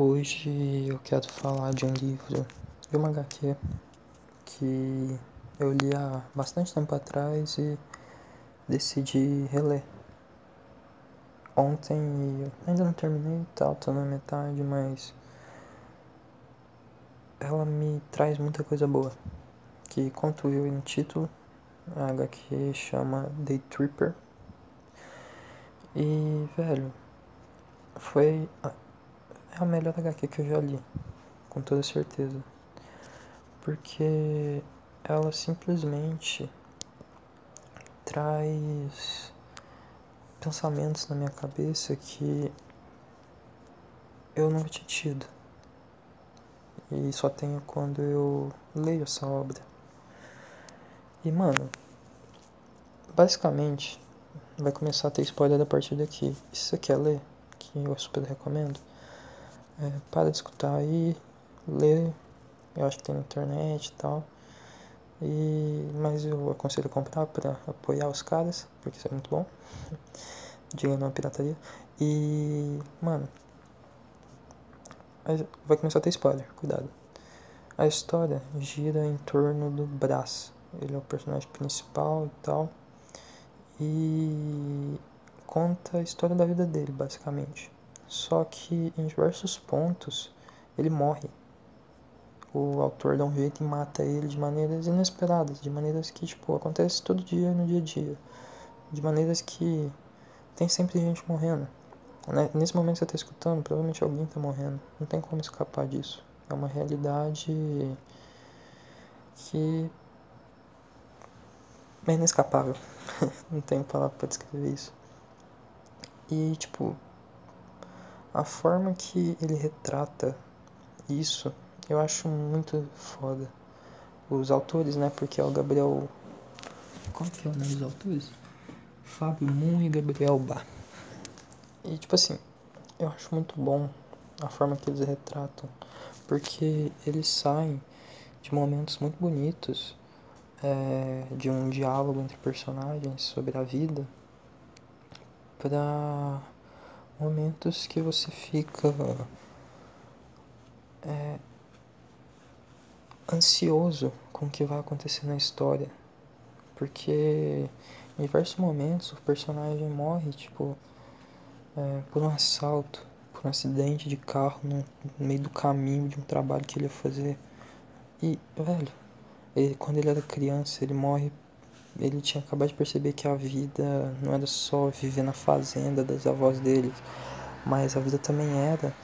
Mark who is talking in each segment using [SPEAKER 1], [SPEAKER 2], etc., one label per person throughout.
[SPEAKER 1] Hoje eu quero falar de um livro, de uma HQ, que eu li há bastante tempo atrás e decidi reler. Ontem eu ainda não terminei, tal, tô na metade, mas ela me traz muita coisa boa. Que quanto viu no título, a HQ chama Day Tripper. E, velho, foi é a melhor HQ que eu já li, com toda certeza. Porque ela simplesmente traz pensamentos na minha cabeça que eu nunca tinha tido. E só tenho quando eu leio essa obra. E mano, basicamente vai começar a ter spoiler a partir daqui. Se você quer ler, que eu super recomendo, é, para de escutar aí, lê, eu acho que tem na internet e tal. E, mas eu aconselho comprar para apoiar os caras, porque isso é muito bom. Diga não pirataria. E, mano, vai começar a ter spoiler, cuidado. A história gira em torno do Brás. Ele é o personagem principal e tal. E conta a história da vida dele, basicamente. Só que em diversos pontos ele morre. O autor dá um jeito e mata ele de maneiras inesperadas, de maneiras que, tipo, acontece todo dia no dia a dia. De maneiras que tem sempre gente morrendo. Né? Nesse momento que você está escutando, provavelmente alguém está morrendo. Não tem como escapar disso. É uma realidade que é inescapável. Não tenho palavra para descrever isso. E, tipo, a forma que ele retrata isso eu acho muito foda. Os autores, né? Porque é o Gabriel. Qual que é o nome dos autores? Fábio Moon e Gabriel Bá. E tipo assim, eu acho muito bom a forma que eles retratam. Porque eles saem de momentos muito bonitos, é, de um diálogo entre personagens sobre a vida, para momentos que você fica é, ansioso com o que vai acontecer na história. Porque em diversos momentos o personagem morre, tipo, é, por um assalto, por um acidente de carro no, meio do caminho de um trabalho que ele ia fazer. E, velho, ele, quando ele era criança, ele morre. Ele tinha acabado de perceber que a vida não era só viver na fazenda das avós dele, mas a vida também era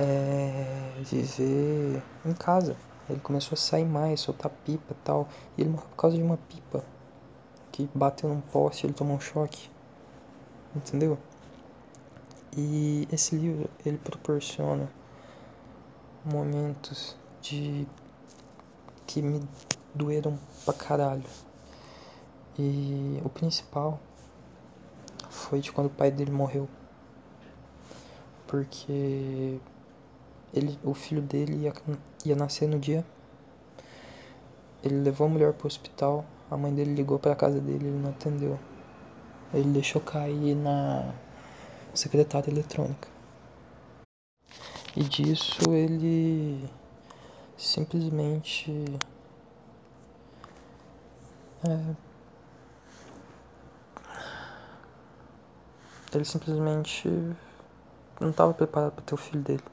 [SPEAKER 1] é, viver em casa. Ele começou a sair mais, soltar pipa e tal. E ele morreu por causa de uma pipa que bateu num poste ele tomou um choque. Entendeu? E esse livro, ele proporciona momentos de que me doeram pra caralho. E o principal foi de quando o pai dele morreu. Porque ele, o filho dele ia, ia nascer no dia. Ele levou a mulher pro hospital. A mãe dele ligou para casa dele, ele não atendeu. Ele deixou cair na secretária eletrônica. E disso ele simplesmente é, ele simplesmente não estava preparado para ter o filho dele.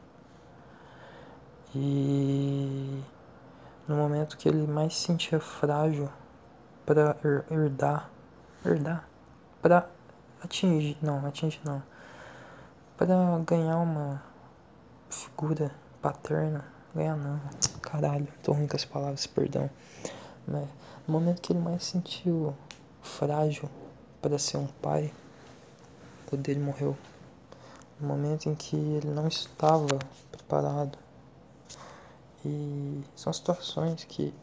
[SPEAKER 1] E no momento que ele mais se sentia frágil para herdar, herdar, para atingir, não, atingir não, para ganhar uma figura paterna, ganhar não, caralho, tô ruim com as palavras, perdão, né? No momento que ele mais se sentiu frágil para ser um pai, o dele morreu. No momento em que ele não estava preparado e são situações que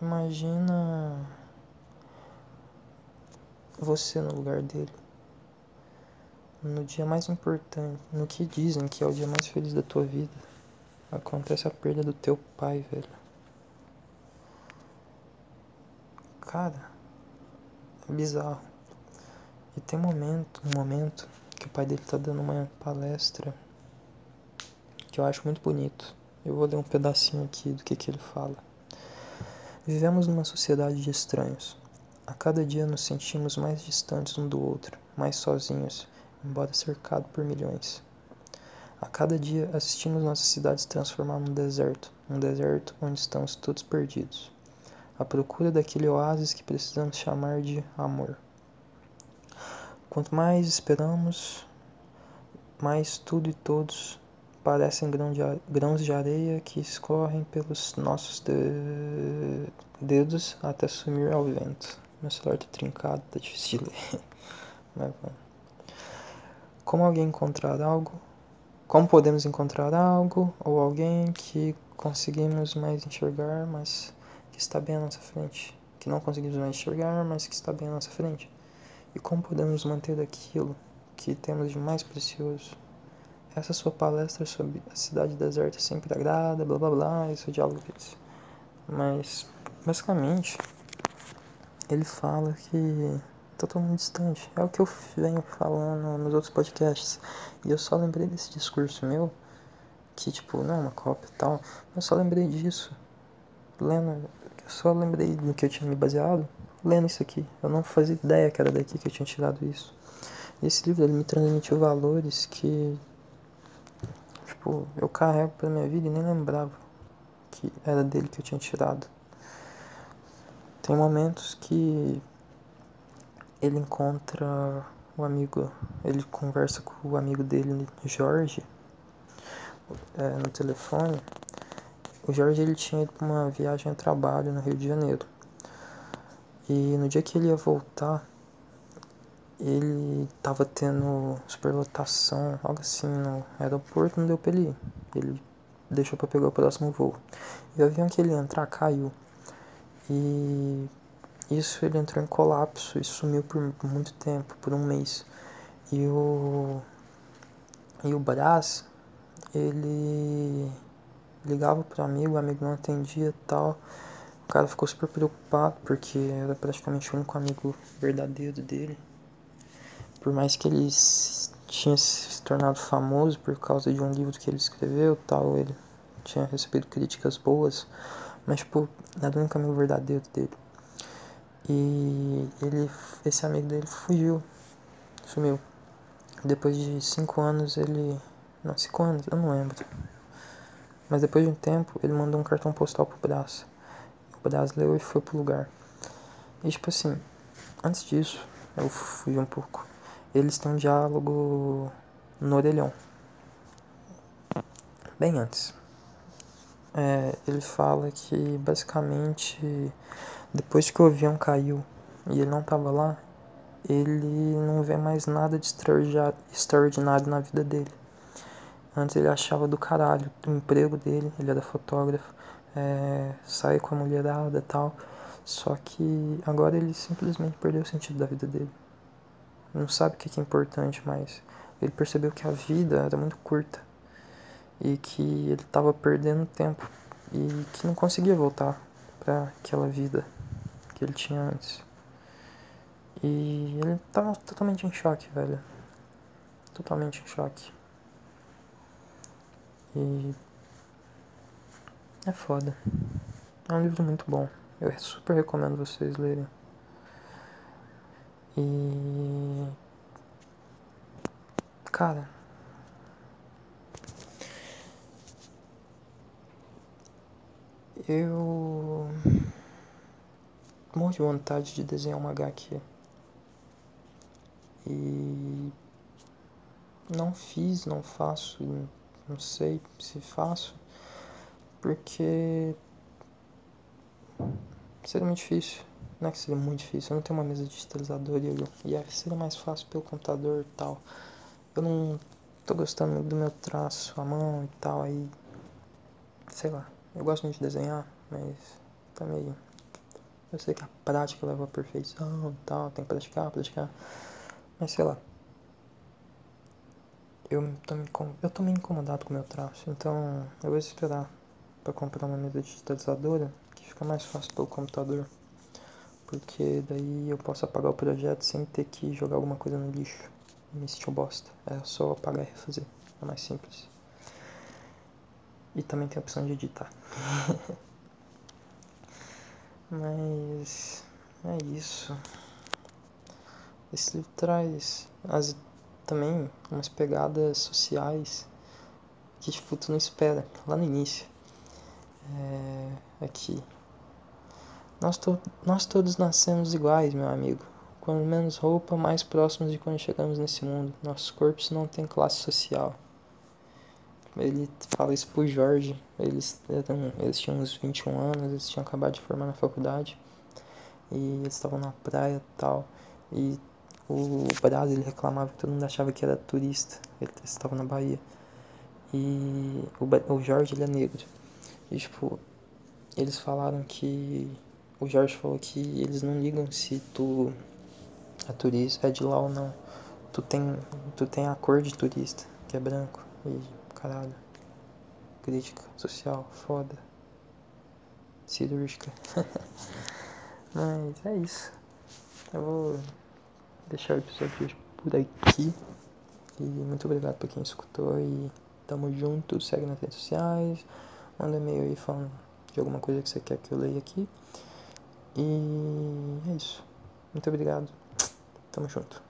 [SPEAKER 1] imagina você no lugar dele. No dia mais importante, no que dizem que é o dia mais feliz da tua vida, acontece a perda do teu pai, velho. Cara, é bizarro. E tem um momento, um momento que o pai dele tá dando uma palestra que eu acho muito bonito. Eu vou ler um pedacinho aqui do que, que ele fala. Vivemos numa sociedade de estranhos. A cada dia nos sentimos mais distantes um do outro, mais sozinhos, embora cercado por milhões. A cada dia assistimos nossa cidade se transformar num deserto, um deserto onde estamos todos perdidos, à procura daquele oásis que precisamos chamar de amor. Quanto mais esperamos, mais tudo e todos parecem grãos de areia que escorrem pelos nossos dedos até sumir ao vento. Meu celular tá trincado, tá difícil de ler. Mas. Como alguém encontrar algo? Como podemos encontrar algo ou alguém que conseguimos mais enxergar, mas que está bem à nossa frente? Que não conseguimos mais enxergar, mas que está bem à nossa frente? E como podemos manter aquilo que temos de mais precioso? Essa sua palestra sobre a cidade deserta sempre agrada, blá blá blá, esse diálogo deles. Mas, basicamente, ele fala que totalmente distante. É o que eu venho falando nos outros podcasts. E eu só lembrei desse discurso meu, que tipo, não é uma cópia e tal. Eu só lembrei disso. Lendo, eu só lembrei do que eu tinha me baseado lendo isso aqui. Eu não fazia ideia que era daqui que eu tinha tirado isso. E esse livro ele me transmitiu valores que tipo, eu carrego pra minha vida e nem lembrava que era dele que eu tinha tirado. Tem momentos que ele encontra o amigo, ele conversa com o amigo dele, Jorge, é, no telefone. O Jorge ele tinha ido para uma viagem a trabalho no Rio de Janeiro. E no dia que ele ia voltar, ele tava tendo superlotação, algo assim, no aeroporto, não deu pra ele ir. Ele deixou para pegar o próximo voo. E o avião que ele ia entrar caiu. E isso ele entrou em colapso e sumiu por muito tempo, por um mês. E o e o Brás, ele ligava pro amigo, o amigo não atendia tal. O cara ficou super preocupado porque era praticamente o único amigo verdadeiro dele. Por mais que ele tinha se tornado famoso por causa de um livro que ele escreveu, tal, ele tinha recebido críticas boas, mas, tipo, era o único amigo verdadeiro dele. E ele, esse amigo dele fugiu, sumiu. Depois de cinco anos ele. Não, cinco anos, eu não lembro. Mas depois de um tempo ele mandou um cartão postal pro Brás. O Brás leu e foi pro lugar. E tipo assim, antes disso, eu fui um pouco. Eles têm um diálogo no orelhão. Bem antes é, ele fala que basicamente depois que o avião caiu e ele não estava lá, ele não vê mais nada de extraordinário na vida dele. Antes ele achava do caralho o emprego dele, ele era fotógrafo, é, sai com a mulherada e tal. Só que agora ele simplesmente perdeu o sentido da vida dele. Não sabe o que é importante mais. Ele percebeu que a vida era muito curta e que ele estava perdendo tempo e que não conseguia voltar para aquela vida que ele tinha antes. E ele estava totalmente em choque, velho. Totalmente em choque. E é foda. É um livro muito bom. Eu super recomendo vocês lerem. E cara, Eu morro de vontade de desenhar uma HQ. E não fiz, não faço, não sei se faço, porque seria muito difícil. Não é que seria muito difícil, eu não tenho uma mesa digitalizadora e, e seria mais fácil pelo computador e tal. Eu não tô gostando do meu traço, a mão e tal, aí. Sei lá. Eu gosto muito de desenhar, mas tá meio. Eu sei que a prática leva à perfeição e tal, tem que praticar, praticar. Mas sei lá. Eu tô, me, eu tô meio incomodado com o meu traço, então eu vou esperar para comprar uma mesa digitalizadora que fica mais fácil pelo computador. Porque daí eu posso apagar o projeto sem ter que jogar alguma coisa no lixo. Me sentir bosta. É só apagar e refazer. É mais simples. E também tem a opção de editar. Mas é isso. Esse livro traz as, também umas pegadas sociais que tipo, tu não espera, lá no início. É, aqui. Nós, to nós todos nascemos iguais, meu amigo. Quando menos roupa, mais próximos de quando chegamos nesse mundo. Nossos corpos não têm classe social. Ele fala isso pro Jorge. Eles, eram, eles tinham uns 21 anos, eles tinham acabado de formar na faculdade. E eles estavam na praia e tal. E o Braz, ele reclamava que todo mundo achava que era turista. Ele estava na Bahia. E o, o Jorge, ele é negro. E, tipo, eles falaram que o Jorge falou que eles não ligam se tu é turista, é de lá ou não. Tu tem, tu tem a cor de turista, que é branco. E caralho. Crítica social, foda. Cirúrgica. Mas é isso. Eu vou deixar o episódio por aqui. E muito obrigado por quem escutou e tamo junto. Segue nas redes sociais. Manda e-mail aí falando de alguma coisa que você quer que eu leia aqui. E é isso. Muito obrigado. Tamo junto.